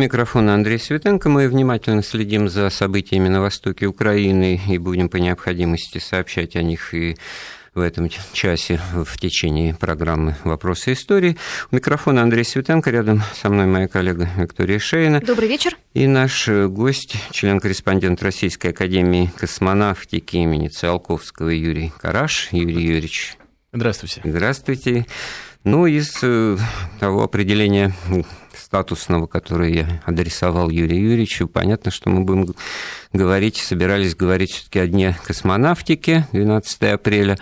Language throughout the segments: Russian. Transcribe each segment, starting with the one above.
микрофона Андрей Светенко. Мы внимательно следим за событиями на востоке Украины и будем по необходимости сообщать о них и в этом часе в течение программы «Вопросы истории». У микрофона Андрей Светенко, рядом со мной моя коллега Виктория Шейна. Добрый вечер. И наш гость, член-корреспондент Российской Академии космонавтики имени Циолковского Юрий Караш. Юрий Юрьевич. Здравствуйте. Здравствуйте. Ну, из э, того определения статусного, которое я адресовал Юрию Юрьевичу, понятно, что мы будем говорить, собирались говорить все таки о Дне космонавтики, 12 апреля.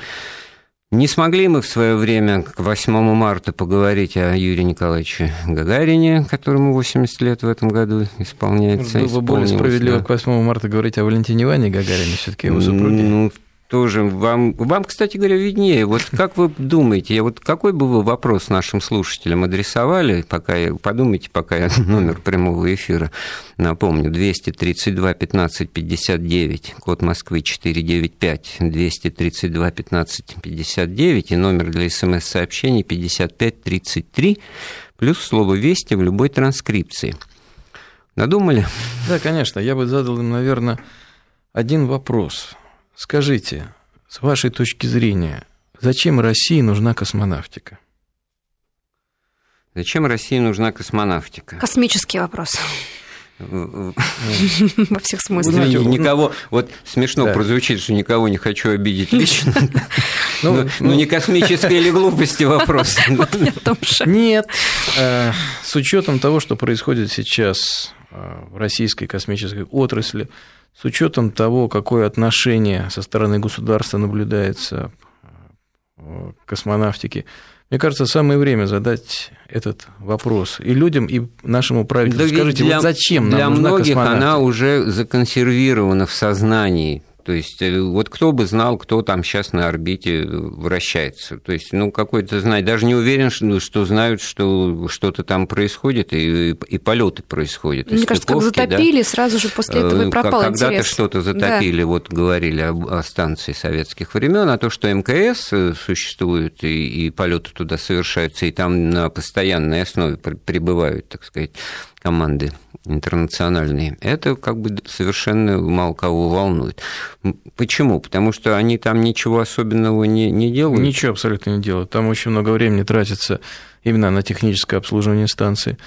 Не смогли мы в свое время к 8 марта поговорить о Юрии Николаевиче Гагарине, которому 80 лет в этом году исполняется. Было бы более справедливо да. к 8 марта говорить о Валентине Иване Гагарине, все-таки его супруге. Ну, тоже вам, вам, кстати говоря, виднее. Вот как вы думаете, вот какой бы вы вопрос нашим слушателям адресовали, пока я, подумайте, пока я номер прямого эфира напомню, 232 15 59, код Москвы 495, 232 15 59 и номер для смс-сообщений 55 33, плюс слово «Вести» в любой транскрипции. Надумали? Да, конечно. Я бы задал им, наверное, один вопрос – Скажите, с вашей точки зрения, зачем России нужна космонавтика? Зачем России нужна космонавтика? Космический вопрос. Во всех смыслах. Знаете, никого, вот смешно да. прозвучит, что никого не хочу обидеть лично. Ну, ну, ну, не космической или глупости вопрос. Нет. Э, с учетом того, что происходит сейчас э, в российской космической отрасли, с учетом того, какое отношение со стороны государства наблюдается к космонавтике, мне кажется, самое время задать этот вопрос и людям, и нашему правительству. Да Скажите, для, вот зачем нам Для нужна многих она уже законсервирована в сознании. То есть э, вот кто бы знал, кто там сейчас на орбите вращается. То есть, ну, какой-то знать, даже не уверен, что, что знают, что что-то там происходит, и, и полеты происходят. Мне кажется, как затопили, да? сразу же после этого и э, пропал Когда-то что-то затопили, да. вот говорили об, о станции советских времен, а то, что МКС э, существует, и, и полеты туда совершаются, и там на постоянной основе прибывают, так сказать, команды интернациональные, это как бы совершенно мало кого волнует. Почему? Потому что они там ничего особенного не, не делают? Ничего абсолютно не делают. Там очень много времени тратится именно на техническое обслуживание станции.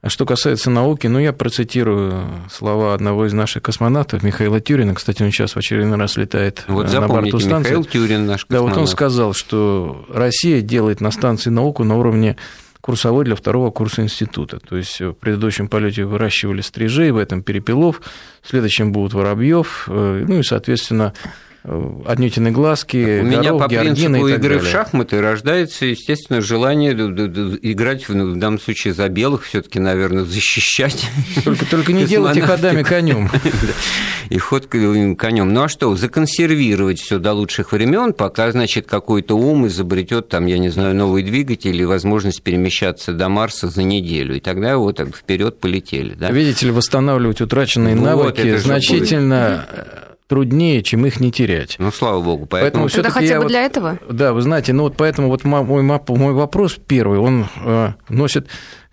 А что касается науки, ну, я процитирую слова одного из наших космонавтов, Михаила Тюрина. Кстати, он сейчас в очередной раз летает вот на борту станции. Михаил Тюрин, наш космонавт. Да, вот он сказал, что Россия делает на станции науку на уровне курсовой для второго курса института. То есть в предыдущем полете выращивали стрижей, в этом перепелов, в следующем будут воробьев, э, ну и, соответственно, Э, Отнютины глазки, У горох, меня по принципу игры далее. в шахматы рождается, естественно, желание играть, в данном случае, за белых, все таки наверное, защищать. Только, только не делайте ходами конем. И ход конем. Ну а что, законсервировать все до лучших времен, пока, значит, какой-то ум изобретет, там, я не знаю, новый двигатель или возможность перемещаться до Марса за неделю. И тогда вот так вперед полетели. Да? Видите ли, восстанавливать утраченные вот, навыки значительно труднее, чем их не терять. Ну, слава богу. Поэтому, поэтому Это хотя бы вот, для этого? Да, вы знаете, ну вот поэтому вот мой, мой вопрос первый, он э, носит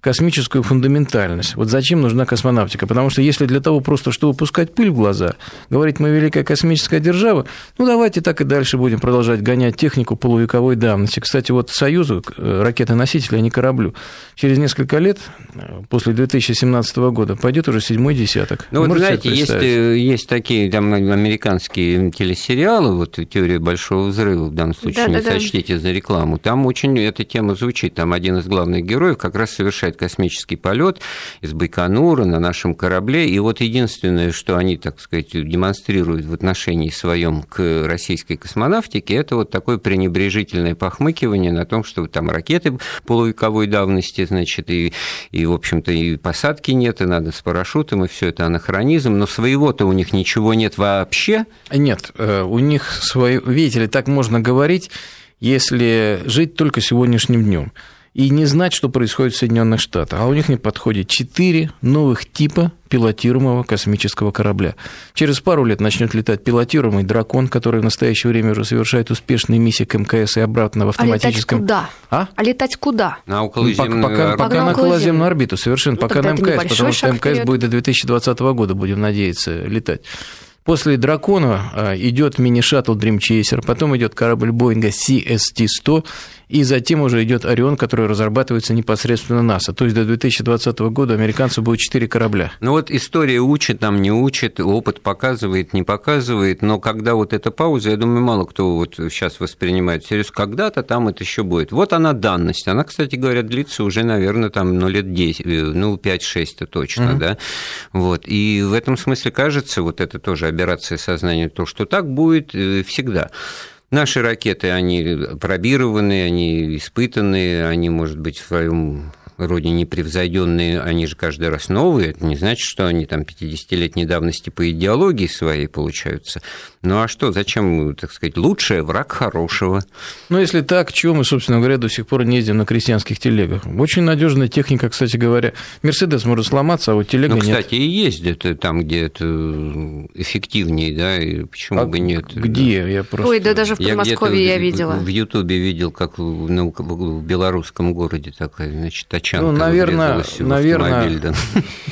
космическую фундаментальность. Вот зачем нужна космонавтика? Потому что если для того просто, чтобы пускать пыль в глаза, говорить, мы великая космическая держава, ну давайте так и дальше будем продолжать гонять технику полувековой давности. Кстати, вот Союзу, э, ракеты-носители, а не кораблю, через несколько лет, э, после 2017 года, пойдет уже седьмой десяток. Ну, вот, знаете, есть, э, есть такие там, американские телесериалы, вот «Теория большого взрыва», в данном случае, да, не да, сочтите да. за рекламу, там очень эта тема звучит, там один из главных героев как раз совершает совершает космический полет из Байконура на нашем корабле. И вот единственное, что они, так сказать, демонстрируют в отношении своем к российской космонавтике, это вот такое пренебрежительное похмыкивание на том, что там ракеты полувековой давности, значит, и, и в общем-то, и посадки нет, и надо с парашютом, и все это анахронизм, но своего-то у них ничего нет вообще. Нет, э, у них свои, видите ли, так можно говорить, если жить только сегодняшним днем. И не знать, что происходит в Соединенных Штатах. А у них не подходит четыре новых типа пилотируемого космического корабля. Через пару лет начнет летать пилотируемый дракон, который в настоящее время уже совершает успешные миссии к МКС и обратно в автоматическом... А летать куда? А? А летать куда? На околоземную пока, пока, пока на околоземную орбиту, совершенно, ну, пока на МКС, потому что МКС вперед. будет до 2020 года, будем надеяться, летать. После «Дракона» а, идет мини-шаттл Dream Chaser, потом идет корабль Боинга CST-100, и затем уже идет Орион, который разрабатывается непосредственно НАСА. То есть до 2020 года американцев будет 4 корабля. Ну вот история учит, нам не учит, опыт показывает, не показывает, но когда вот эта пауза, я думаю, мало кто вот сейчас воспринимает всерьез, когда-то там это еще будет. Вот она данность, она, кстати говоря, длится уже, наверное, там, ну, лет 10, э, ну, 5-6-то точно, mm-hmm. да, вот, и в этом смысле кажется, вот это тоже аберрация сознания, то, что так будет э, всегда. Наши ракеты, они пробированы, они испытанные, они, может быть, в своем роде непревзойденные, они же каждый раз новые. Это не значит, что они там 50-летней давности по идеологии своей получаются. Ну а что, зачем, так сказать, лучшее враг хорошего? Ну, если так, чего мы, собственно говоря, до сих пор не ездим на крестьянских телегах? Очень надежная техника, кстати говоря. Мерседес может сломаться, а вот телега ну, кстати, нет. и ездят там, где это эффективнее, да, и почему а бы нет? Где? Да. Я просто... Ой, да даже в Подмосковье я, я видела. В Ютубе видел, как ну, в белорусском городе такая, значит, тачанка. Ну, наверное, наверное, да.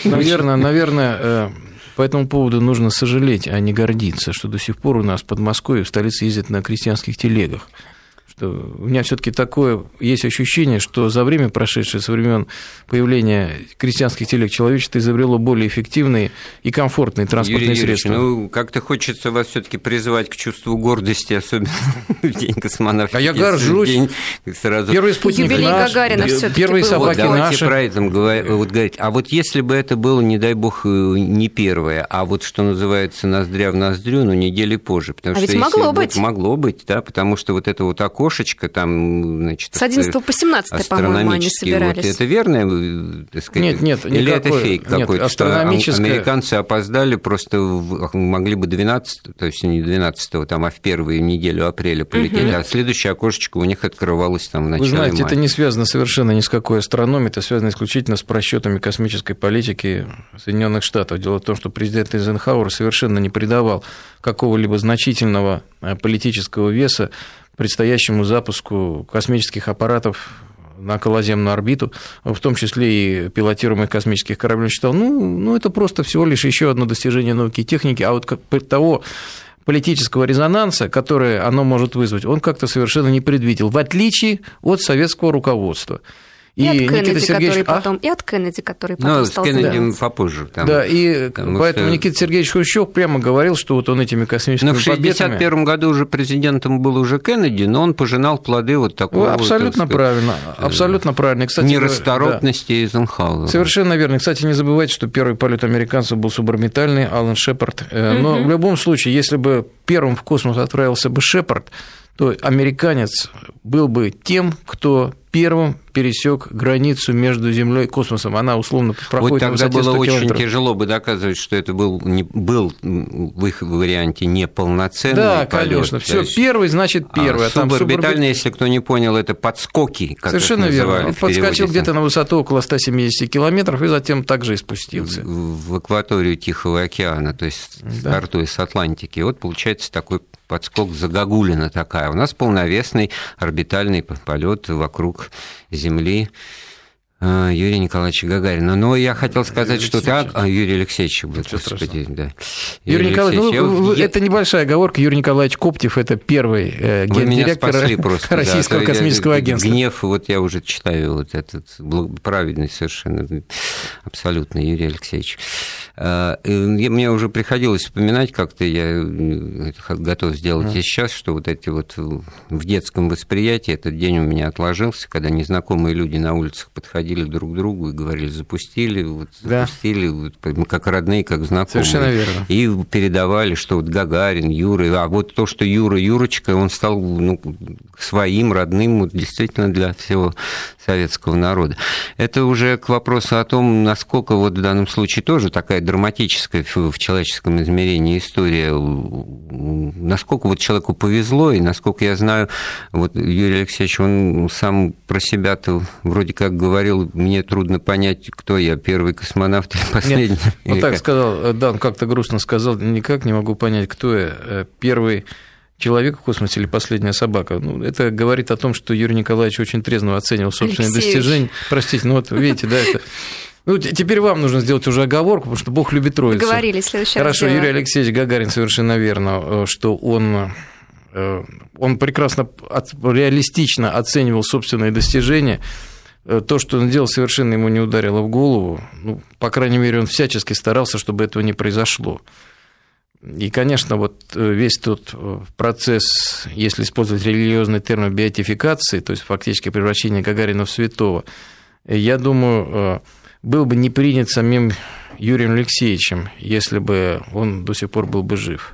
наверное, наверное, по этому поводу нужно сожалеть, а не гордиться, что до сих пор у нас в Подмосковье в столице ездят на крестьянских телегах что у меня все-таки такое есть ощущение, что за время, прошедшее со времен появления крестьянских телег, человечество изобрело более эффективные и комфортные транспортные Юрий средства. Юрьевич, ну, как-то хочется вас все-таки призвать к чувству гордости, особенно в день космонавтики. А я горжусь. День сразу... Первый спутник Юбилей наш, Гагарина первые собаки вот, давайте наши. про это вот, говорить. А вот если бы это было, не дай бог, э, не первое, а вот что называется ноздря в ноздрю, ну, недели позже. Потому а что ведь могло быть. Могло быть, да, потому что вот это вот окошечко там, значит... С 11 по 17, по-моему, они собирались. Вот, это верно, так сказать? Нет, нет, Или никакой, это фейк какой-то, астрономическое... что американцы опоздали, просто могли бы 12, то есть не 12 там, а в первую неделю апреля полетели, угу. а следующее окошечко у них открывалось там в начале Вы знаете, мая. это не связано совершенно ни с какой астрономией, это связано исключительно с просчетами космической политики Соединенных Штатов. Дело в том, что президент Эйзенхауэр совершенно не придавал какого-либо значительного э, политического веса предстоящему запуску космических аппаратов на околоземную орбиту, в том числе и пилотируемых космических кораблей, считал, ну, ну, это просто всего лишь еще одно достижение науки и техники, а вот как, того политического резонанса, который оно может вызвать, он как-то совершенно не предвидел, в отличие от советского руководства. И, и от Кеннеди, Никита Сергеевич... который потом, а? и от Кеннеди, который потом ну, стал... с Кеннеди да. попозже. Там, да, и поэтому что... Никита Сергеевич Хрущев прямо говорил, что вот он этими космическими Но в 1961 году уже президентом был уже Кеннеди, но он пожинал плоды вот такого... Ну, абсолютно вот, правильно, э, абсолютно правильно. Кстати, Нерасторопности да. Эйзенхауэра. Совершенно верно. Кстати, не забывайте, что первый полет американцев был суборбитальный, Алан Шепард. Э, но в любом случае, если бы первым в космос отправился бы Шепард, то американец был бы тем, кто первым пересек границу между Землей и космосом. Она условно проходит вот тогда было очень тяжело бы доказывать, что это был, не, был в их варианте неполноценный Да, полет. конечно. Все есть... первый значит первый. А, а суборбитальный, суборбит... если кто не понял, это подскоки, как Совершенно верно. Он подскочил где-то на высоту около 170 километров и затем также и спустился. В, в акваторию Тихого океана, то есть да. стартуя с Атлантики. Вот получается такой подскок загогулина такая. У нас полновесный орбитальный полет вокруг Земли. А, Юрия Николаевича Гагарина. Но я хотел сказать, Юрий что так... А, Юрий Алексеевич, господи, да. Юрий, Юрий Николаевич, ну, я... это небольшая оговорка. Юрий Николаевич Коптев – это первый э, гендиректор просто, Российского да, космического агентства. Гнев, вот я уже читаю вот этот праведный совершенно, абсолютно Юрий Алексеевич. А, мне уже приходилось вспоминать, как-то я готов сделать и сейчас, что вот эти вот в детском восприятии этот день у меня отложился, когда незнакомые люди на улицах подходили подходили друг к другу и говорили, запустили, вот, да. запустили, вот, как родные, как знакомые. Совершенно верно. И передавали, что вот Гагарин, Юра, а вот то, что Юра Юрочка, он стал ну, своим, родным, вот, действительно для всего советского народа. Это уже к вопросу о том, насколько вот в данном случае тоже такая драматическая в человеческом измерении история. Насколько вот человеку повезло, и насколько я знаю, вот Юрий Алексеевич, он сам про себя-то вроде как говорил, мне трудно понять, кто я, первый космонавт или последний. Нет, вот так как? сказал, да, он как-то грустно сказал, никак не могу понять, кто я, э, первый человек в космосе или последняя собака. Ну, это говорит о том, что Юрий Николаевич очень трезво оценивал собственные Алексеевич. достижения. Простите, ну вот видите, да, это ну, теперь вам нужно сделать уже оговорку, потому что Бог любит троицу. Договорились, следующий Хорошо, раз Юрий Алексеевич Гагарин совершенно верно, э, что он, э, он прекрасно, реалистично оценивал собственные достижения. Э, то, что он делал, совершенно ему не ударило в голову. Ну, по крайней мере, он всячески старался, чтобы этого не произошло. И, конечно, вот весь тот процесс, если использовать религиозный термин биотификации, то есть фактически превращение Гагарина в святого, я думаю, был бы не принят самим Юрием Алексеевичем, если бы он до сих пор был бы жив.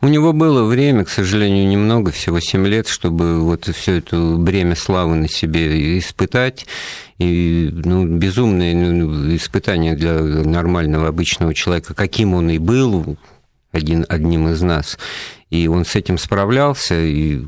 У него было время, к сожалению, немного, всего 7 лет, чтобы вот все это бремя славы на себе испытать. И ну, безумное ну, испытание для нормального обычного человека, каким он и был, один, одним из нас. И он с этим справлялся, и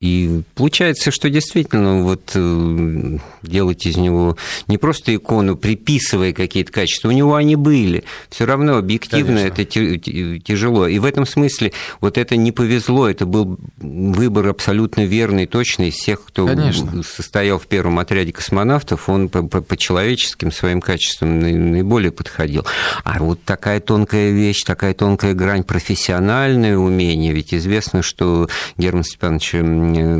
и получается, что действительно вот э, делать из него не просто икону, приписывая какие-то качества, у него они были. Все равно объективно Конечно. это тяжело. И в этом смысле вот это не повезло, это был выбор абсолютно верный, точный из всех, кто Конечно. состоял в первом отряде космонавтов, он по, по, по человеческим своим качествам наиболее подходил. А вот такая тонкая вещь, такая тонкая грань, профессиональное умение, ведь известно, что Герман Степанович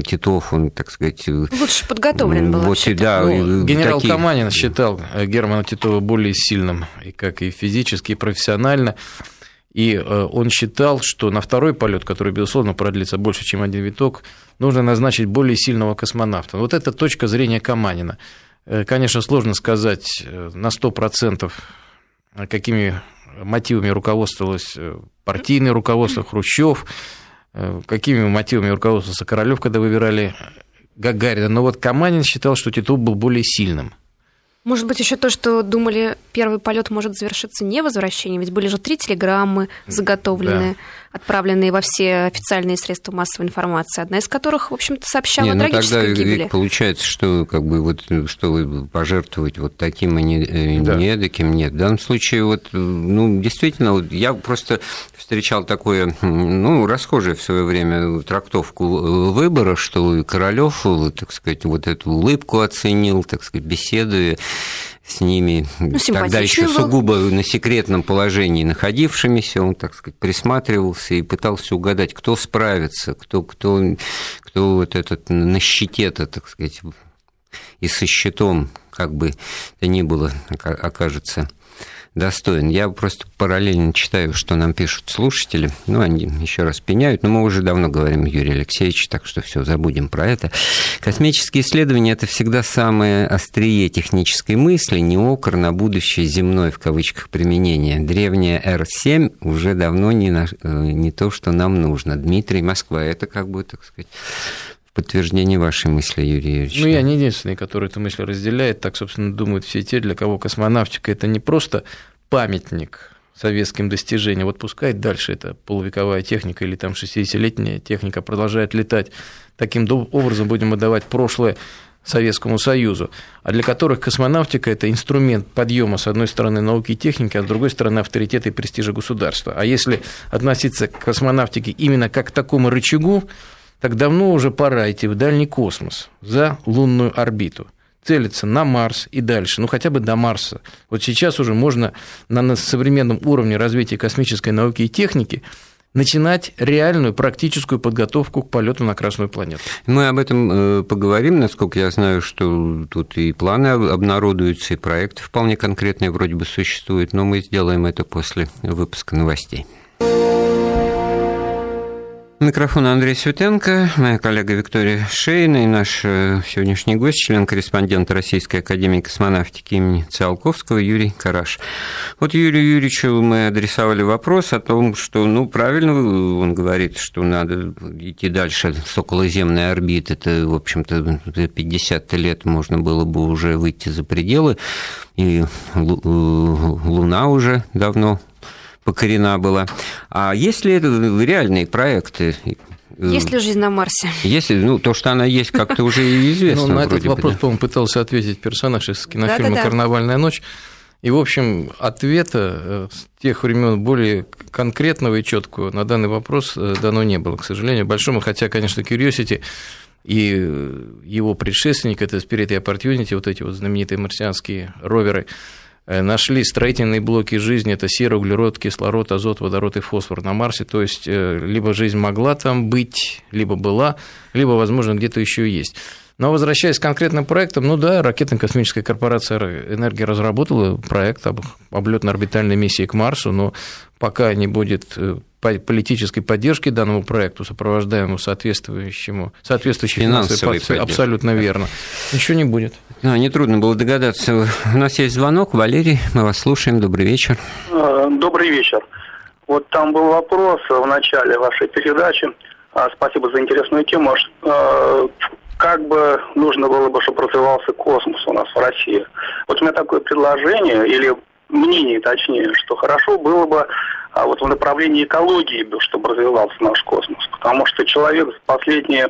Титов, он, так сказать... Лучше подготовлен был вот, да, ну, Генерал такие... Каманин считал Германа Титова более сильным, и как и физически, и профессионально. И э, он считал, что на второй полет, который, безусловно, продлится больше, чем один виток, нужно назначить более сильного космонавта. Вот это точка зрения Каманина. Э, конечно, сложно сказать э, на 100%, какими мотивами руководствовалось партийное руководство Хрущев, Э, какими мотивами руководствовался Королёв, когда выбирали Гагарина. Но вот Каманин считал, что Титов был более сильным. Может быть, еще то, что думали, первый полет может завершиться не возвращением, ведь были же три телеграммы заготовленные, да. отправленные во все официальные средства массовой информации, одна из которых, в общем-то, сообщала не, о трагической ну, тогда гибели. получается, что как бы вот что вы пожертвовать вот таким и не, э, да. недаким нет. В данном случае вот, ну, действительно, вот я просто встречал такое, ну, расхожее в свое время трактовку выбора, что Королёв, так сказать, вот эту улыбку оценил, так сказать, беседуя с ними, ну, тогда еще был. сугубо на секретном положении находившимися, он, так сказать, присматривался и пытался угадать, кто справится, кто, кто, кто вот этот на щите-то, так сказать, и со щитом, как бы то ни было, окажется достоин. Я просто параллельно читаю, что нам пишут слушатели. Ну, они еще раз пеняют, но мы уже давно говорим, Юрий Алексеевич, так что все, забудем про это. Космические исследования – это всегда самое острие технической мысли, не окр на будущее земное, в кавычках, применение. Древняя Р-7 уже давно не, на, э, не то, что нам нужно. Дмитрий, Москва, это как бы, так сказать, подтверждение вашей мысли, Юрий Юрьевич. Ну, я не единственный, который эту мысль разделяет. Так, собственно, думают все те, для кого космонавтика – это не просто памятник советским достижениям. Вот пускай дальше эта полувековая техника или там 60-летняя техника продолжает летать. Таким образом будем отдавать прошлое Советскому Союзу, а для которых космонавтика – это инструмент подъема, с одной стороны, науки и техники, а с другой стороны, авторитета и престижа государства. А если относиться к космонавтике именно как к такому рычагу, так давно уже пора идти в дальний космос, за лунную орбиту – целиться на Марс и дальше, ну хотя бы до Марса. Вот сейчас уже можно на современном уровне развития космической науки и техники начинать реальную практическую подготовку к полету на Красную планету. Мы об этом э, поговорим, насколько я знаю, что тут и планы обнародуются, и проекты вполне конкретные вроде бы существуют, но мы сделаем это после выпуска новостей. Микрофон Андрей Светенко, моя коллега Виктория Шейна и наш э, сегодняшний гость, член-корреспондент Российской Академии Космонавтики имени Циолковского Юрий Караш. Вот Юрию Юрьевичу мы адресовали вопрос о том, что, ну, правильно он говорит, что надо идти дальше с околоземной орбиты. Это, в общем-то, 50 лет можно было бы уже выйти за пределы, и э, Луна уже давно покорена была. А есть ли это реальные проекты? Есть ли жизнь на Марсе? Если, ну, то, что она есть, как-то уже известно. Ну, на этот вопрос, по-моему, пытался ответить персонаж из кинофильма «Карнавальная ночь». И, в общем, ответа э, с тех времен более конкретного и четкого на данный вопрос э, дано не было, к сожалению, большому, хотя, конечно, Curiosity и э, его предшественник, это Spirit и Opportunity, вот эти вот знаменитые марсианские роверы, Э, нашли строительные блоки жизни, это серый углерод, кислород, азот, водород и фосфор на Марсе, то есть э, либо жизнь могла там быть, либо была, либо, возможно, где-то еще есть. Но возвращаясь к конкретным проектам, ну да, ракетно-космическая корпорация «Энергия» разработала проект об облетно-орбитальной миссии к Марсу, но пока не будет э, политической поддержки данному проекту, сопровождаемому соответствующему, соответствующей финансовой поддержки. Абсолютно верно. Ничего не будет. Ну, нетрудно было догадаться. У нас есть звонок. Валерий, мы вас слушаем. Добрый вечер. Э, добрый вечер. Вот там был вопрос в начале вашей передачи. А, спасибо за интересную тему. Э, как бы нужно было бы, чтобы развивался космос у нас в России? Вот у меня такое предложение, или мнение точнее, что хорошо было бы а вот в направлении экологии, чтобы развивался наш космос. Потому что человек в последнее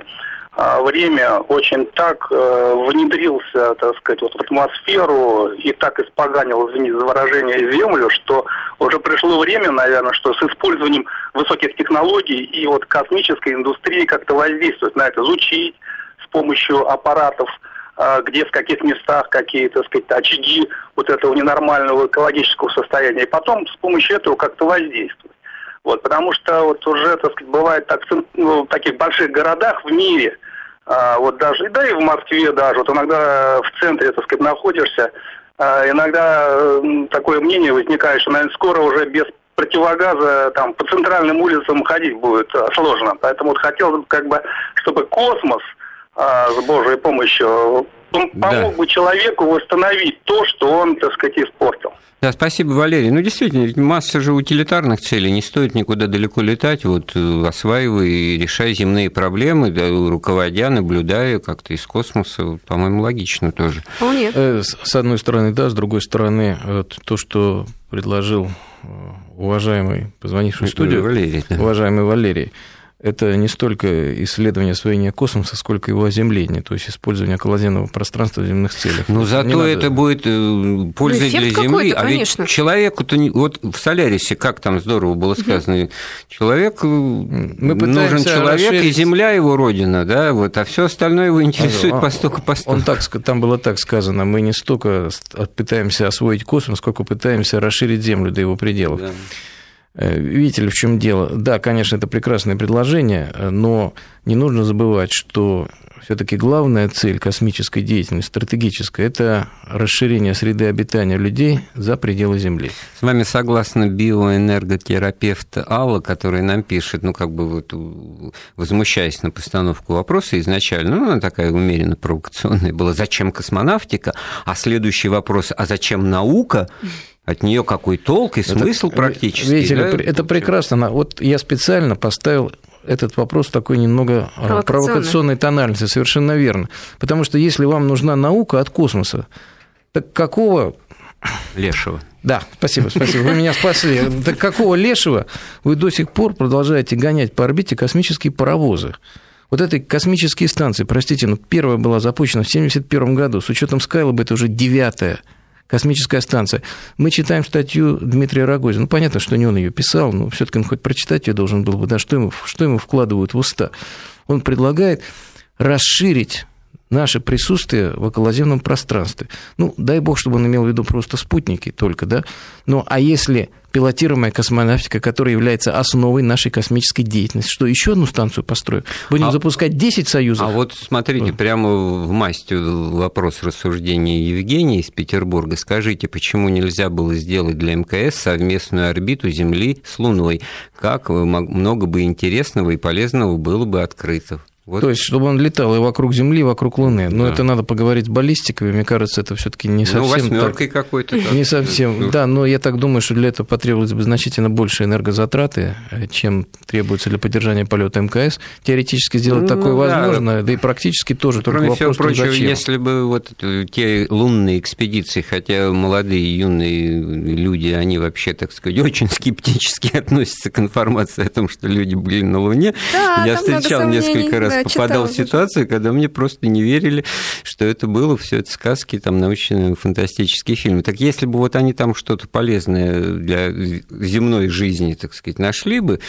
а, время очень так э, внедрился, так сказать, вот в атмосферу и так испоганил, извините за выражение, Землю, что уже пришло время, наверное, что с использованием высоких технологий и вот космической индустрии как-то воздействовать на это, изучить с помощью аппаратов – где в каких местах какие, так сказать, очаги вот этого ненормального экологического состояния. И потом с помощью этого как-то воздействовать. Вот, потому что вот уже, так сказать, бывает так, ну, в таких больших городах в мире, а, вот даже, да и в Москве даже, вот иногда в центре, так сказать, находишься, а, иногда такое мнение возникает, что, наверное, скоро уже без противогаза там по центральным улицам ходить будет а, сложно. Поэтому вот хотелось бы как бы, чтобы космос – а, с Божьей помощью он да. помог бы человеку восстановить то, что он, так сказать, испортил. Да, спасибо, Валерий. Ну, действительно, ведь масса же утилитарных целей, не стоит никуда далеко летать, вот э, осваивая и решая земные проблемы, да, руководя, наблюдая как-то из космоса, по-моему, логично тоже. Вполне. Э, с одной стороны, да, с другой стороны, то, что предложил э, уважаемый, позвонивший в студию, Валерий, да. уважаемый Валерий, это не столько исследование освоения космоса, сколько его оземления, то есть использование околоземного пространства в земных целях. Но зато надо... это будет э, польза ну, для Земли. А конечно. ведь человеку-то... Вот в Солярисе, как там здорово было сказано, угу. человек... Э, Мы нужен человек, расширить... и Земля его родина, да, вот, а все остальное его интересует а, постолько постолько. Он так, там было так сказано, мы не столько пытаемся освоить космос, сколько пытаемся расширить Землю до его пределов. Да. Э, видите ли, в чем дело? Да, конечно, это прекрасное предложение, но не нужно забывать, что все-таки главная цель космической деятельности, стратегическая, это расширение среды обитания людей за пределы Земли. С вами согласна биоэнерготерапевт Алла, который нам пишет, ну, как бы вот возмущаясь на постановку вопроса изначально, ну, она такая умеренно провокационная была, зачем космонавтика, а следующий вопрос, а зачем наука? От нее какой толк и смысл это, практически. Видите да? это прекрасно. Вот я специально поставил этот вопрос такой немного провокационной. провокационной тональности, совершенно верно. Потому что если вам нужна наука от космоса, так какого... Лешего. Да, спасибо, спасибо. Вы меня спасли. Так какого лешего вы до сих пор продолжаете гонять по орбите космические паровозы? Вот этой космические станции, простите, но первая была запущена в 1971 году, с учетом Скайлоба это уже девятая космическая станция. Мы читаем статью Дмитрия Рогозина. Ну, понятно, что не он ее писал, но все-таки он хоть прочитать ее должен был бы, да, что ему, что ему вкладывают в уста. Он предлагает расширить наше присутствие в околоземном пространстве. Ну, дай бог, чтобы он имел в виду просто спутники только, да. Ну, а если пилотируемая космонавтика, которая является основой нашей космической деятельности. Что, еще одну станцию построим? Будем а, запускать 10 союзов? А вот смотрите, прямо в масти вопрос рассуждения Евгения из Петербурга. Скажите, почему нельзя было сделать для МКС совместную орбиту Земли с Луной? Как много бы интересного и полезного было бы открыто? Вот. То есть, чтобы он летал и вокруг Земли, и вокруг Луны. Но да. это надо поговорить с баллистиками. Мне кажется, это все-таки не ну, совсем. Ну, так... какой-то. Не совсем. Ну. Да, но я так думаю, что для этого потребовалось бы значительно больше энергозатраты, э, чем требуется для поддержания полета МКС. Теоретически сделать ну, такое да. возможно, да и практически тоже. Кроме только всего прочего, зачем. если бы вот те лунные экспедиции, хотя молодые юные люди, они вообще, так сказать, очень скептически относятся к информации о том, что люди были на Луне. Да, я встречал несколько раз попадал в ситуацию, когда мне просто не верили, что это было, все это сказки, там, научные фантастические фильмы. Так если бы вот они там что-то полезное для земной жизни, так сказать, нашли бы,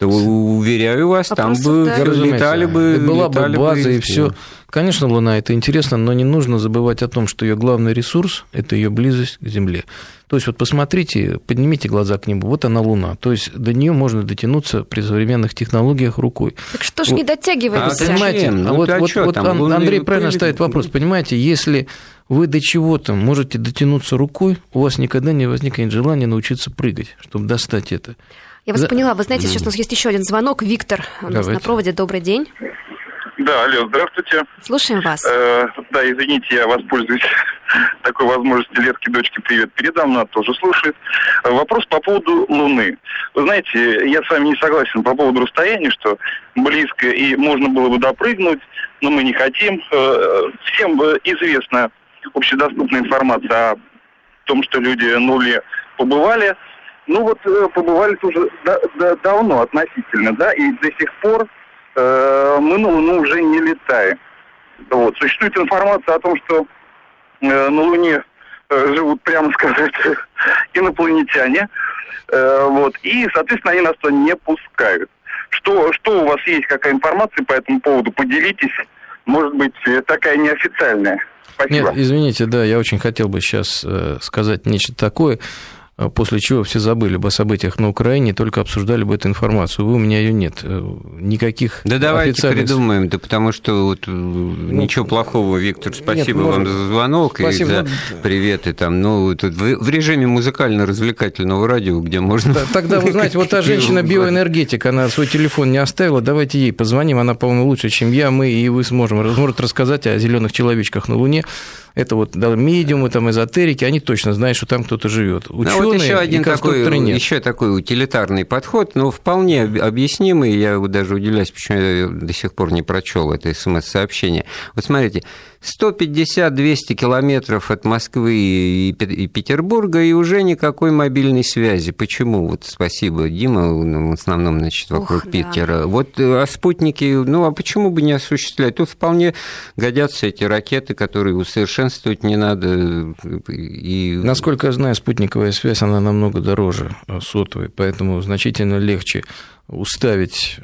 то уверяю вас, там бы да. летали бы. Была летали бы база бы, и все. Конечно, Луна это интересно, но не нужно забывать о том, что ее главный ресурс это ее близость к Земле. То есть вот посмотрите, поднимите глаза к небу, вот она Луна. То есть до нее можно дотянуться при современных технологиях рукой. Так что ж вот. не дотягиваемся? А, понимаете, ну, а вот, вот, вот там, Андрей правильно ставит вопрос. Понимаете, если вы до чего-то можете дотянуться рукой, у вас никогда не возникнет желания научиться прыгать, чтобы достать это. Я вас За... поняла. Вы знаете, сейчас у нас есть еще один звонок. Виктор у нас Давайте. на проводе. Добрый день. Да, алло, здравствуйте. Слушаем вас. Э, да, извините, я воспользуюсь такой возможностью. Летке дочке привет передам, она тоже слушает. Э, вопрос по поводу Луны. Вы знаете, я с вами не согласен по поводу расстояния, что близко и можно было бы допрыгнуть, но мы не хотим. Э, всем известна общедоступная информация о том, что люди на Луне побывали. Ну вот э, побывали уже да, да, давно относительно, да, и до сих пор э, мы на Луну уже не летаем. Вот. Существует информация о том, что э, на Луне э, живут, прямо сказать, инопланетяне. Э, вот. И, соответственно, они нас туда не пускают. Что, что у вас есть, какая информация по этому поводу? Поделитесь. Может быть, э, такая неофициальная. Спасибо. Нет, извините, да, я очень хотел бы сейчас э, сказать нечто такое. А после чего все забыли бы о событиях на Украине, только обсуждали бы эту информацию. Вы у меня ее нет. Э, никаких Да давайте официальных... придумаем, да потому что вот э, ну, ничего плохого, Виктор, спасибо нет, вам за звонок спасибо. и за приветы там. Ну, тут в режиме музыкально-развлекательного радио, где можно... Да, тогда, вы знаете, вот та женщина биоэнергетик, она свой телефон не оставила, давайте ей позвоним, она, по-моему, лучше, чем я, мы, и вы сможем, может рассказать о зеленых человечках на Луне это вот да, медиумы, там, эзотерики, они точно знают, что там кто-то живет. Ученые ну, вот еще один такой, нет. еще такой утилитарный подход, но вполне объяснимый. Я даже удивляюсь, почему я до сих пор не прочел это смс-сообщение. Вот смотрите, 150-200 километров от Москвы и Петербурга, и уже никакой мобильной связи. Почему? Вот спасибо, Дима, в основном, значит, вокруг Ух, Питера. Да. Вот э, а спутники, ну, а почему бы не осуществлять? Тут вполне годятся эти ракеты, которые усовершенствовать не надо. И... Насколько я знаю, спутниковая связь, она намного дороже сотовой, поэтому значительно легче уставить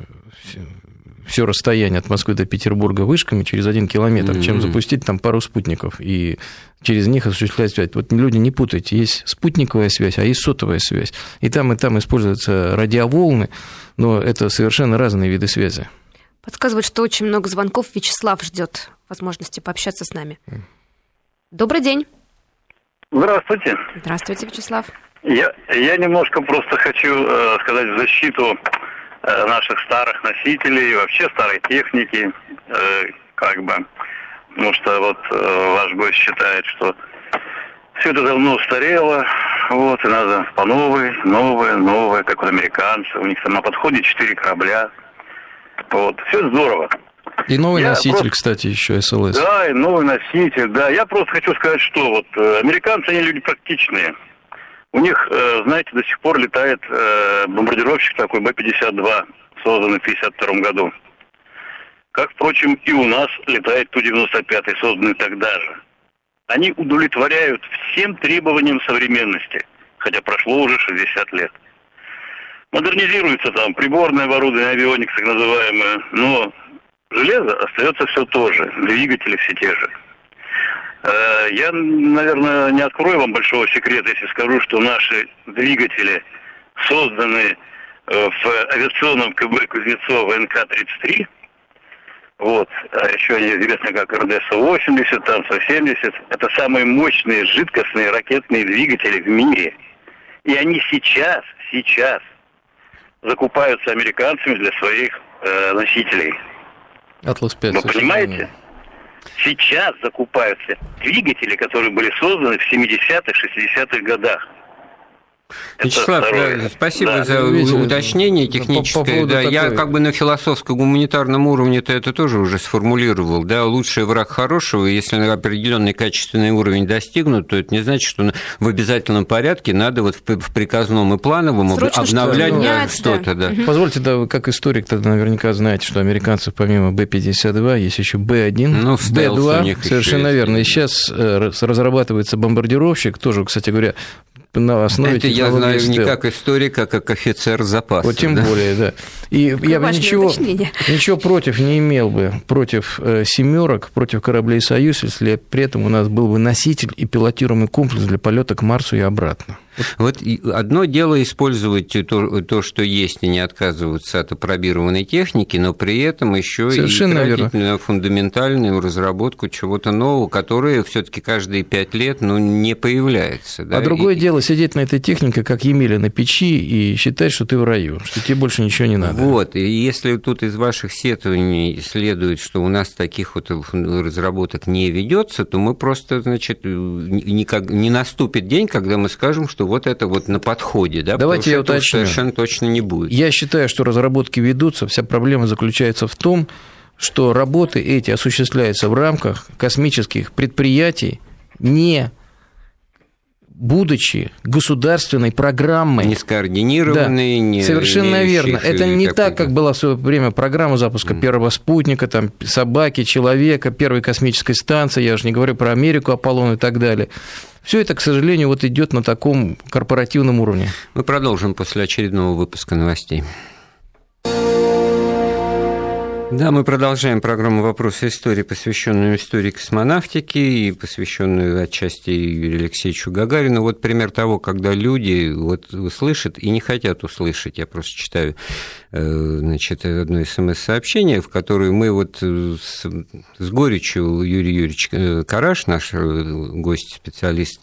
все расстояние от Москвы до Петербурга вышками через один километр, mm-hmm. чем запустить там пару спутников и через них осуществлять связь. Вот люди не путайте, есть спутниковая связь, а есть сотовая связь. И там, и там используются радиоволны, но это совершенно разные виды связи. Подсказывает, что очень много звонков. Вячеслав ждет возможности пообщаться с нами. Добрый день. Здравствуйте. Здравствуйте, Вячеслав. Я, я немножко просто хочу э, сказать в защиту наших старых носителей, вообще старой техники, э, как бы. Потому что вот э, ваш гость считает, что все это давно устарело, вот, и надо по новой, новое, новое, как у американцев. У них там на подходе четыре корабля. Вот, все здорово. И новый я носитель, просто... кстати, еще СЛС. Да, и новый носитель, да. Я просто хочу сказать, что вот американцы, они люди практичные. У них, э, знаете, до сих пор летает э, бомбардировщик такой Б-52, созданный в 1952 году. Как, впрочем, и у нас летает Ту-95, созданный тогда же. Они удовлетворяют всем требованиям современности, хотя прошло уже 60 лет. Модернизируется там приборное оборудование, авионик, так называемое, но железо остается все то же, двигатели все те же. Э, я, наверное, не открою вам большого секрета, если скажу, что наши двигатели созданы э, в авиационном КБ Кузнецова НК-33, вот, а еще они известны как РДС-80, там С-70. Это самые мощные жидкостные ракетные двигатели в мире. И они сейчас, сейчас закупаются американцами для своих э, носителей. Атлас 5. Вы понимаете? Сейчас закупаются двигатели, которые были созданы в 70-х, 60-х годах. Вячеслав, да, спасибо да. за видите, уточнение техническое. По, по да, такой... Я как бы на философско-гуманитарном уровне-то это тоже уже сформулировал. Да, лучший враг хорошего, если определенный качественный уровень достигнут, то это не значит, что в обязательном порядке надо вот в приказном и плановом Срочно обновлять что да, что-то. Да. Угу. Позвольте, да, вы как историк тогда наверняка знаете, что американцев помимо Б-52 есть еще Б-1, ну, Б-2, совершенно верно. И сейчас э, разрабатывается бомбардировщик, тоже, кстати говоря, на основе Это я знаю стел. не как историк, а как офицер запаса. Вот тем да? более, да. И Какое я бы ничего, ничего против не имел бы, против э, семерок, против кораблей «Союз», если при этом у нас был бы носитель и пилотируемый комплекс для полета к Марсу и обратно. Вот одно дело использовать то, то, что есть, и не отказываться от апробированной техники, но при этом еще Совершенно и тратить верно. на фундаментальную разработку чего-то нового, которое все-таки каждые пять лет ну, не появляется. Да? А другое и... дело сидеть на этой технике, как Емеля на печи, и считать, что ты в раю, что тебе больше ничего не надо. Вот, и если тут из ваших сетований следует, что у нас таких вот разработок не ведется, то мы просто, значит, никак, не наступит день, когда мы скажем, что вот это вот на подходе, да? Давайте я уточню. Совершенно точно не будет. Я считаю, что разработки ведутся, вся проблема заключается в том, что работы эти осуществляются в рамках космических предприятий, не будучи государственной программой. Не скоординированной, да, не Совершенно верно. Это не так, как была в свое время программа запуска mm. первого спутника, там, собаки, человека, первой космической станции, я же не говорю про Америку, Аполлон и так далее. Все это, к сожалению, вот идет на таком корпоративном уровне. Мы продолжим после очередного выпуска новостей. Да, мы продолжаем программу «Вопросы истории», посвященную истории космонавтики и посвященную отчасти Юрию Алексеевичу Гагарину. Вот пример того, когда люди вот услышат и не хотят услышать. Я просто читаю Э, значит, одно смс-сообщение, в которое мы вот с, с горечью Юрий Юрьевич э, Караш, наш э, гость, специалист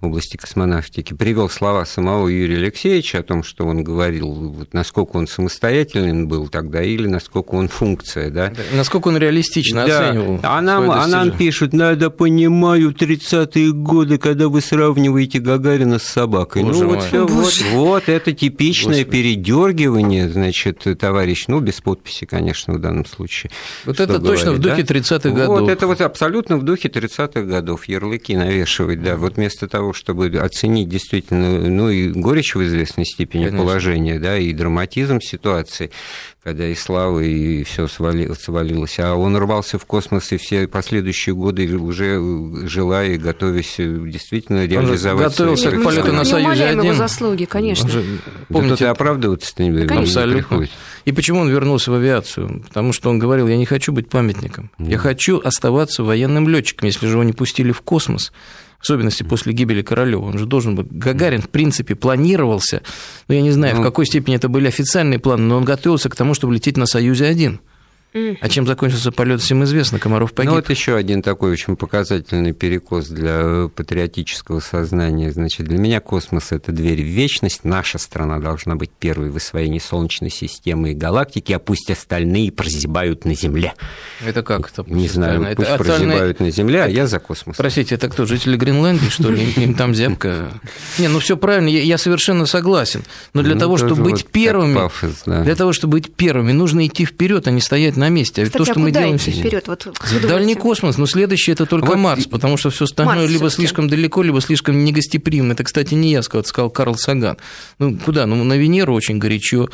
в области космонавтики, привел слова самого Юрия Алексеевича о том, что он говорил, вот, насколько он самостоятельным был тогда или насколько он функция, да. да насколько он реалистично да. оценивал. А нам, а нам пишут, надо понимаю 30-е годы, когда вы сравниваете Гагарина с собакой. Боже ну вот, все, вот, вот это типичное передергивание, значит, значит, товарищ, ну, без подписи, конечно, в данном случае. Вот это говорит, точно в духе да? 30-х годов. Вот это вот абсолютно в духе 30-х годов, ярлыки навешивать, да, вот вместо того, чтобы оценить действительно, ну, и горечь в известной степени конечно. положения, да, и драматизм ситуации, когда и слава, и все свалилось. А он рвался в космос, и все последующие годы уже желая и готовясь действительно реализовать... готовился к полету на Союзе один. его заслуги, конечно. Же, помните, да оправдываться-то не да, Абсолютно. И почему он вернулся в авиацию? Потому что он говорил, я не хочу быть памятником. Я хочу оставаться военным летчиком, если же его не пустили в космос в особенности после гибели Королева. Он же должен быть... Гагарин, в принципе, планировался, ну, я не знаю, ну, в какой степени это были официальные планы, но он готовился к тому, чтобы лететь на «Союзе-1». А чем закончился полет, всем известно, Комаров погиб. Ну, вот еще один такой очень показательный перекос для патриотического сознания. Значит, для меня космос – это дверь в вечность. Наша страна должна быть первой в освоении Солнечной системы и галактики, а пусть остальные прозябают на Земле. Это как это? Не знаю, это пусть остальные... прозябают на Земле, а я за космос. Простите, это кто, жители Гренландии, что ли? Им там зябко? Не, ну все правильно, я совершенно согласен. Но для ну, того, чтобы быть первыми, для того, чтобы быть первыми, нужно идти вперед, а не стоять на месте. Кстати, то, что а мы делаем вперед? Вот, Дальний космос, но следующий это только вот Марс, потому что все остальное Марс либо слишком далеко, либо слишком негостеприимно. Это, кстати, не я сказал, сказал Карл Саган. Ну, куда? Ну, на Венеру очень горячо,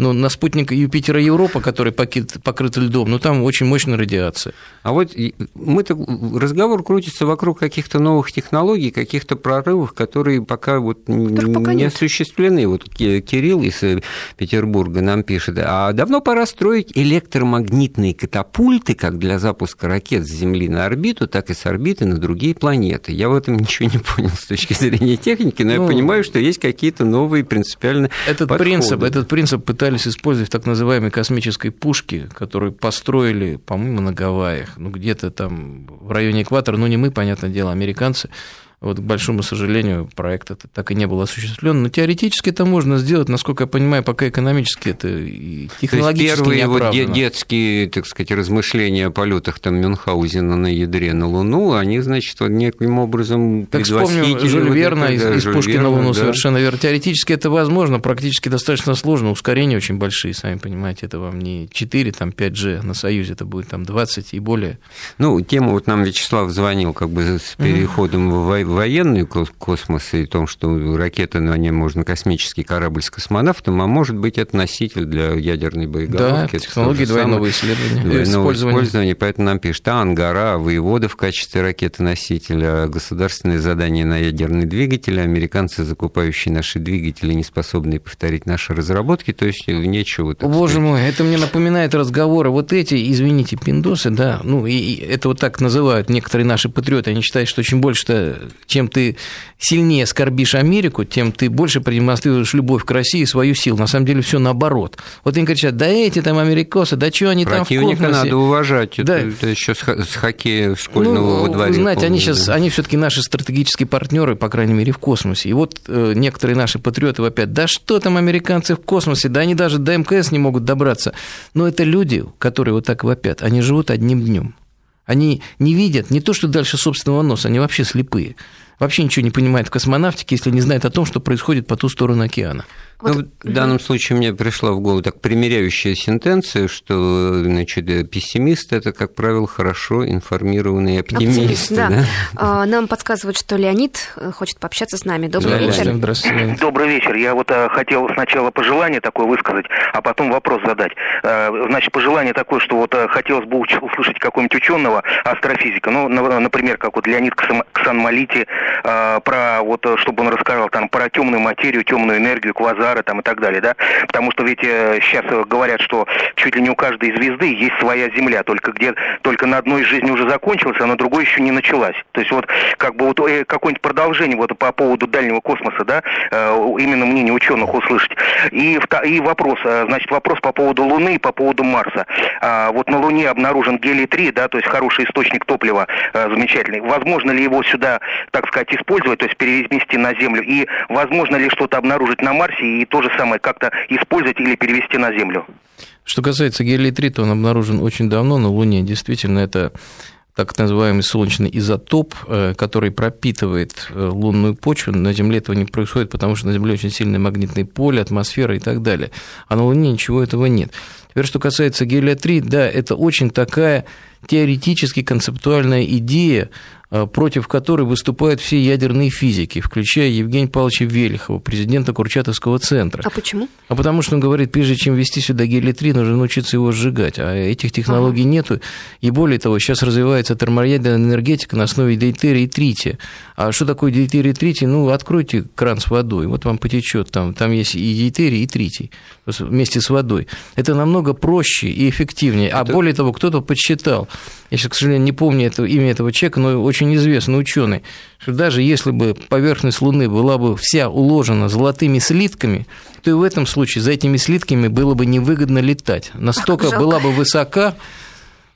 Но на спутник Юпитера Европа, который покрыт льдом, ну там очень мощная радиация. А вот мы-то разговор крутится вокруг каких-то новых технологий, каких-то прорывов, которые пока вот пока не нет. осуществлены. Вот Кирилл из э, Петербурга нам пишет, а давно пора строить электромагнитные катапульты, как для запуска ракет с Земли на орбиту, так и с орбиты на другие планеты. Я в этом ничего не понял с точки зрения техники, но ну, я понимаю, что есть какие-то новые принципиально этот подходы. принцип, этот принцип пытались использовать так называемой космической пушке, которую построили, по-моему, на Гавайях, ну где-то там в районе экватора, ну не мы, понятное дело, американцы. Вот, к большому сожалению, проект это так и не был осуществлен. Но теоретически это можно сделать, насколько я понимаю, пока экономически это и технологически То есть первые вот детские, так сказать, размышления о полетах там Мюнхгаузена на ядре на Луну, они, значит, вот неким образом Так вспомню Жюль Верна вот, из, да, из пушки Верна, на Луну, да. совершенно верно. Теоретически это возможно, практически достаточно сложно. Ускорения очень большие, сами понимаете, это вам не 4, там 5G на Союзе, это будет там 20 и более. Ну, тему вот нам Вячеслав звонил как бы с переходом mm-hmm. в военный космос и том, что ракеты на ней можно космический корабль с космонавтом, а может быть, это носитель для ядерной боеголовки. Да, технологии двойного исследования. Двойного использования. использования. Поэтому нам пишут, а Ангара, воевода в качестве ракеты-носителя, государственные задания на ядерные двигатели, американцы, закупающие наши двигатели, не способные повторить наши разработки, то есть нечего. О, Боже мой, это мне напоминает разговоры. Вот эти, извините, пиндосы, да, ну, и это вот так называют некоторые наши патриоты, они считают, что чем больше чем ты сильнее скорбишь Америку, тем ты больше продемонстрируешь любовь к России и свою силу. На самом деле все наоборот. Вот они кричат, да эти там америкосы, да что они там в космосе? надо уважать. Да. Это, это еще с хоккея школьного ну, во дворе. Знаете, они сейчас, они все-таки наши стратегические партнеры, по крайней мере, в космосе. И вот э, некоторые наши патриоты вопят, да что там американцы в космосе, да они даже до МКС не могут добраться. Но это люди, которые вот так вопят, они живут одним днем. Они не видят не то, что дальше собственного носа, они вообще слепые вообще ничего не понимает в космонавтике, если не знает о том, что происходит по ту сторону океана. Вот. Ну, в данном случае мне пришла в голову так примеряющая сентенция, что значит, пессимист – это, как правило, хорошо информированный оптимист. оптимист да. Да? А, нам подсказывают, что Леонид э, хочет пообщаться с нами. Добрый да, вечер. Здравствуйте. Добрый вечер. Я вот э, хотел сначала пожелание такое высказать, а потом вопрос задать. Э, значит, пожелание такое, что вот хотелось бы услышать какого-нибудь ученого, астрофизика, ну, например, как вот Леонид Ксанмалити, про вот, чтобы он рассказал там про темную материю, темную энергию, квазар, удары там и так далее, да, потому что ведь сейчас э, говорят, что чуть ли не у каждой звезды есть своя Земля, только где, только на одной жизни уже закончилась, а на другой еще не началась. То есть вот как бы вот э, какое-нибудь продолжение вот по поводу дальнего космоса, да, э, именно мнение ученых услышать. И, и вопрос, значит, вопрос по поводу Луны и по поводу Марса. А, вот на Луне обнаружен гелий-3, да, то есть хороший источник топлива, замечательный. Возможно ли его сюда, так сказать, использовать, то есть перевести на Землю? И возможно ли что-то обнаружить на Марсе и то же самое как-то использовать или перевести на Землю. Что касается гелий-3, то он обнаружен очень давно на Луне. Действительно, это так называемый солнечный изотоп, э, который пропитывает э, лунную почву. На Земле этого не происходит, потому что на Земле очень сильное магнитное поле, атмосфера и так далее. А на Луне ничего этого нет. Теперь, что касается гелия-3, да, это очень такая теоретически концептуальная идея, Э, против которой выступают все ядерные физики, включая Евгения Павловича Велихова, президента Курчатовского центра. А почему? А потому что он говорит, прежде чем ввести сюда гелий-3, нужно научиться его сжигать, а этих технологий ага. нету. И более того, сейчас развивается термоядерная энергетика на основе дейтерия и трития. А что такое дейтерий и тритий? Ну, откройте кран с водой, вот вам потечет там, там есть и дейтерий, и тритий вместе с водой. Это намного проще и эффективнее. А Это... более того, кто-то подсчитал, я сейчас, к сожалению, не помню это, имя этого человека, но очень известный ученый, что даже если бы поверхность Луны была бы вся уложена золотыми слитками, то и в этом случае за этими слитками было бы невыгодно летать. Настолько была бы высока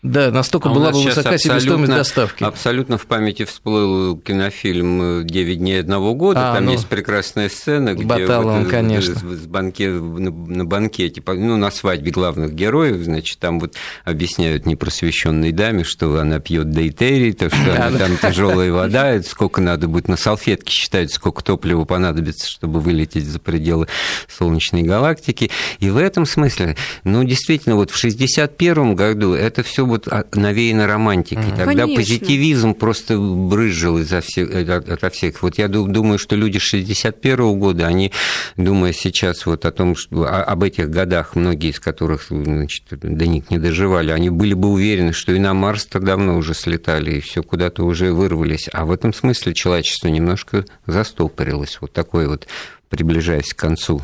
да, настолько а была бы высока себестоимость доставки. Абсолютно в памяти всплыл кинофильм «Девять дней одного года». А, Там ну, есть прекрасная сцена, где Баталовым, вот, конечно. С банке, на, на банкете, ну, на свадьбе главных героев, значит, там вот объясняют непросвещенной даме, что она пьет дейтерий, то, что она, там тяжелая вода, сколько надо будет на салфетке считать, сколько топлива понадобится, чтобы вылететь за пределы Солнечной галактики. И в этом смысле, ну, действительно, вот в 61 году это все вот навеяно романтикой. Тогда Конечно. позитивизм просто брызжил изо всех, ото всех. Вот я думаю, что люди 61 -го года, они, думая сейчас вот о том, что, об этих годах, многие из которых значит, до них не доживали, они были бы уверены, что и на Марс-то давно уже слетали, и все куда-то уже вырвались. А в этом смысле человечество немножко застопорилось. Вот такой вот, приближаясь к концу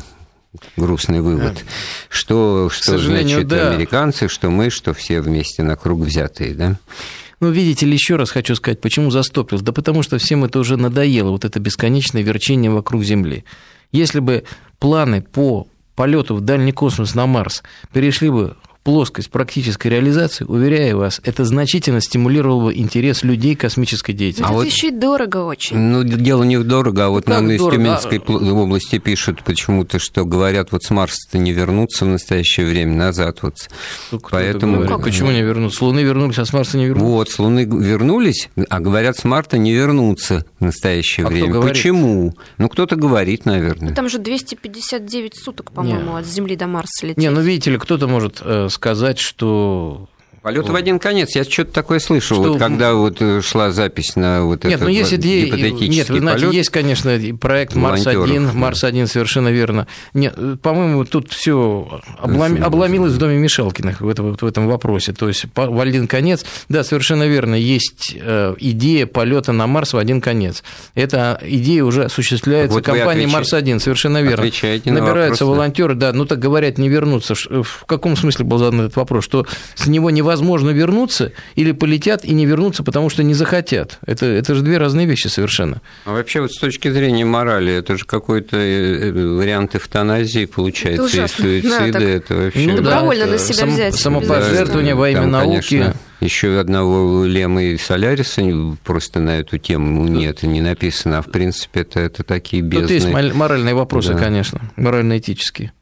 грустный вывод. Что, что значит да. американцы, что мы, что все вместе на круг взятые, да? Ну, видите ли, еще раз хочу сказать, почему застопился. Да потому что всем это уже надоело, вот это бесконечное верчение вокруг Земли. Если бы планы по полету в дальний космос на Марс перешли бы плоскость практической реализации, уверяю вас, это значительно стимулировало бы интерес людей к космической деятельности. А вот еще и дорого очень. Ну, дело не в дорого, а вот ну, нам из Тюменской а... области пишут почему-то, что говорят, вот с Марса-то не вернуться в настоящее время, назад вот. Ну, Поэтому... Ну, Почему не вернуться? С Луны вернулись, а с Марса не вернулись? Вот, с Луны вернулись, а говорят, с Марта не вернуться в настоящее а время. Почему? Ну, кто-то говорит, наверное. Ну, там же 259 суток, по-моему, от Земли до Марса лететь. Не, ну, видите ли, кто-то может э, сказать, что Полет в один конец. Я что-то такое слышал, что... вот когда вот э, шла запись на вот нет, этот ну, есть идея, гипотетический Нет, вы знаете, полет есть, конечно, проект Марс-1, Марс-1 совершенно верно. Нет, по-моему, тут все облом... обломилось в доме Мишелкиных в этом, в этом вопросе. То есть в один конец, да, совершенно верно, есть э, идея полета на Марс в один конец. Эта идея уже осуществляется вот компанией отвеч... Марс-1, совершенно верно. Набираются вопрос, волонтеры, да. да, ну так говорят, не вернуться. В каком смысле был задан этот вопрос? Что с него невозможно невозможно вернуться, или полетят и не вернутся, потому что не захотят. Это, это же две разные вещи совершенно. А вообще вот с точки зрения морали, это же какой-то э, э, вариант эвтаназии получается, это и суицида, да, это вообще... Ну, добровольно да, на себя сам, взять. Самопожертвование во имя Там, науки. Конечно, еще одного Лема и Соляриса просто на эту тему нет, не написано, а в принципе это, это такие бездны. Тут есть моральные вопросы, да. конечно, морально-этические.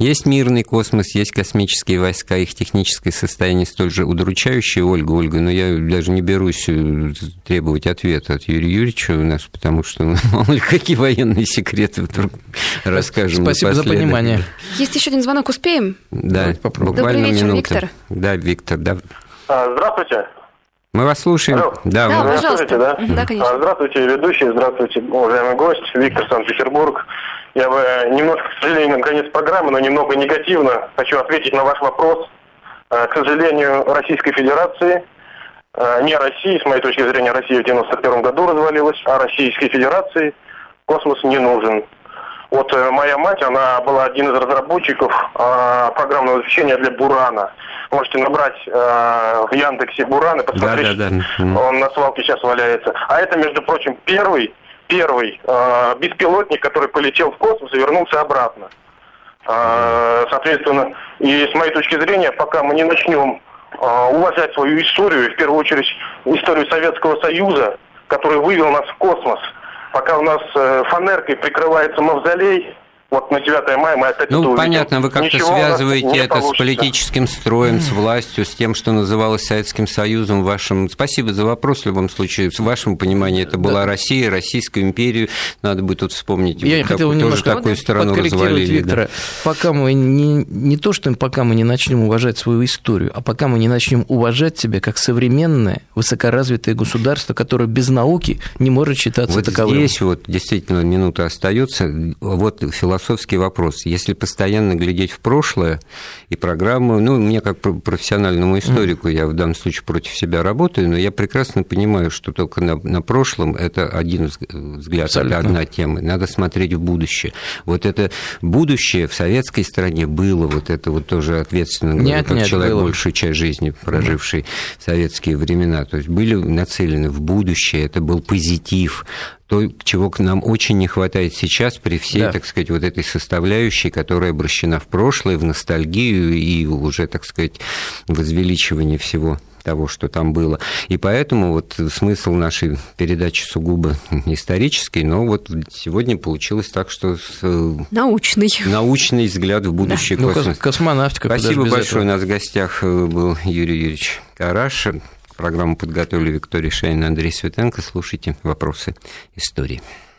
Есть мирный космос, есть космические войска, их техническое состояние столь же удручающее, Ольга, Ольга, но я даже не берусь э, требовать ответа от Юрия Юрьевича у нас, потому что ну, мало ли какие военные секреты вдруг расскажем. Спасибо за понимание. Есть еще один звонок, успеем? Да, попробуем. Добрый вечер, минута. Виктор. Да, Виктор, да. А, здравствуйте. Мы вас слушаем. Алло. Да, да мы пожалуйста. Да? да, конечно. А, здравствуйте, ведущий, здравствуйте, уважаемый гость, Виктор Санкт-Петербург. Я бы немножко, к сожалению, на конец программы, но немного негативно хочу ответить на ваш вопрос. Э, к сожалению, Российской Федерации, э, не России, с моей точки зрения, Россия в 91 году развалилась, а Российской Федерации космос не нужен. Вот э, моя мать, она была один из разработчиков программного обеспечения для Бурана. Можете набрать в Яндексе Буран и посмотреть. Да, да, да. Он на свалке сейчас валяется. А это, между прочим, первый первый э, беспилотник, который полетел в космос и вернулся обратно. Э, соответственно, и с моей точки зрения, пока мы не начнем э, уважать свою историю, в первую очередь историю Советского Союза, который вывел нас в космос, пока у нас э, фанеркой прикрывается мавзолей, вот на 9 мая мы опять Ну, понятно, вы как-то связываете это получится. с политическим строем, с властью, с тем, что называлось Советским Союзом. Вашим... Спасибо за вопрос в любом случае. В вашем понимании это была да. Россия, Российскую империю. Надо бы тут вспомнить. Я как, хотел тоже такую страну развалили. Виктора. Да. Пока мы не, не то, что пока мы не начнем уважать свою историю, а пока мы не начнем уважать себя как современное, высокоразвитое государство, которое без науки не может считаться вот таковым. Здесь вот действительно минута остается. Вот философия философский вопрос. Если постоянно глядеть в прошлое и программу, ну, мне как профессиональному историку, я в данном случае против себя работаю, но я прекрасно понимаю, что только на, на прошлом это один взгляд, Абсолютно. одна тема. Надо смотреть в будущее. Вот это будущее в советской стране было, вот это вот тоже ответственно говорю, нет, как нет, человек было. большую часть жизни проживший в советские времена. То есть были нацелены в будущее, это был позитив, то, чего к нам очень не хватает сейчас при всей, да. так сказать, вот этой составляющей, которая обращена в прошлое, в ностальгию и уже, так сказать, возвеличивание всего того, что там было. И поэтому вот смысл нашей передачи сугубо исторический, но вот сегодня получилось так, что... Научный. Научный взгляд в будущее да. космос. Ну, космонавтика. Спасибо большое. Этого. У нас в гостях э, был Юрий Юрьевич Караш. Программу подготовили Виктория Шейна Андрей Светенко. Слушайте вопросы истории.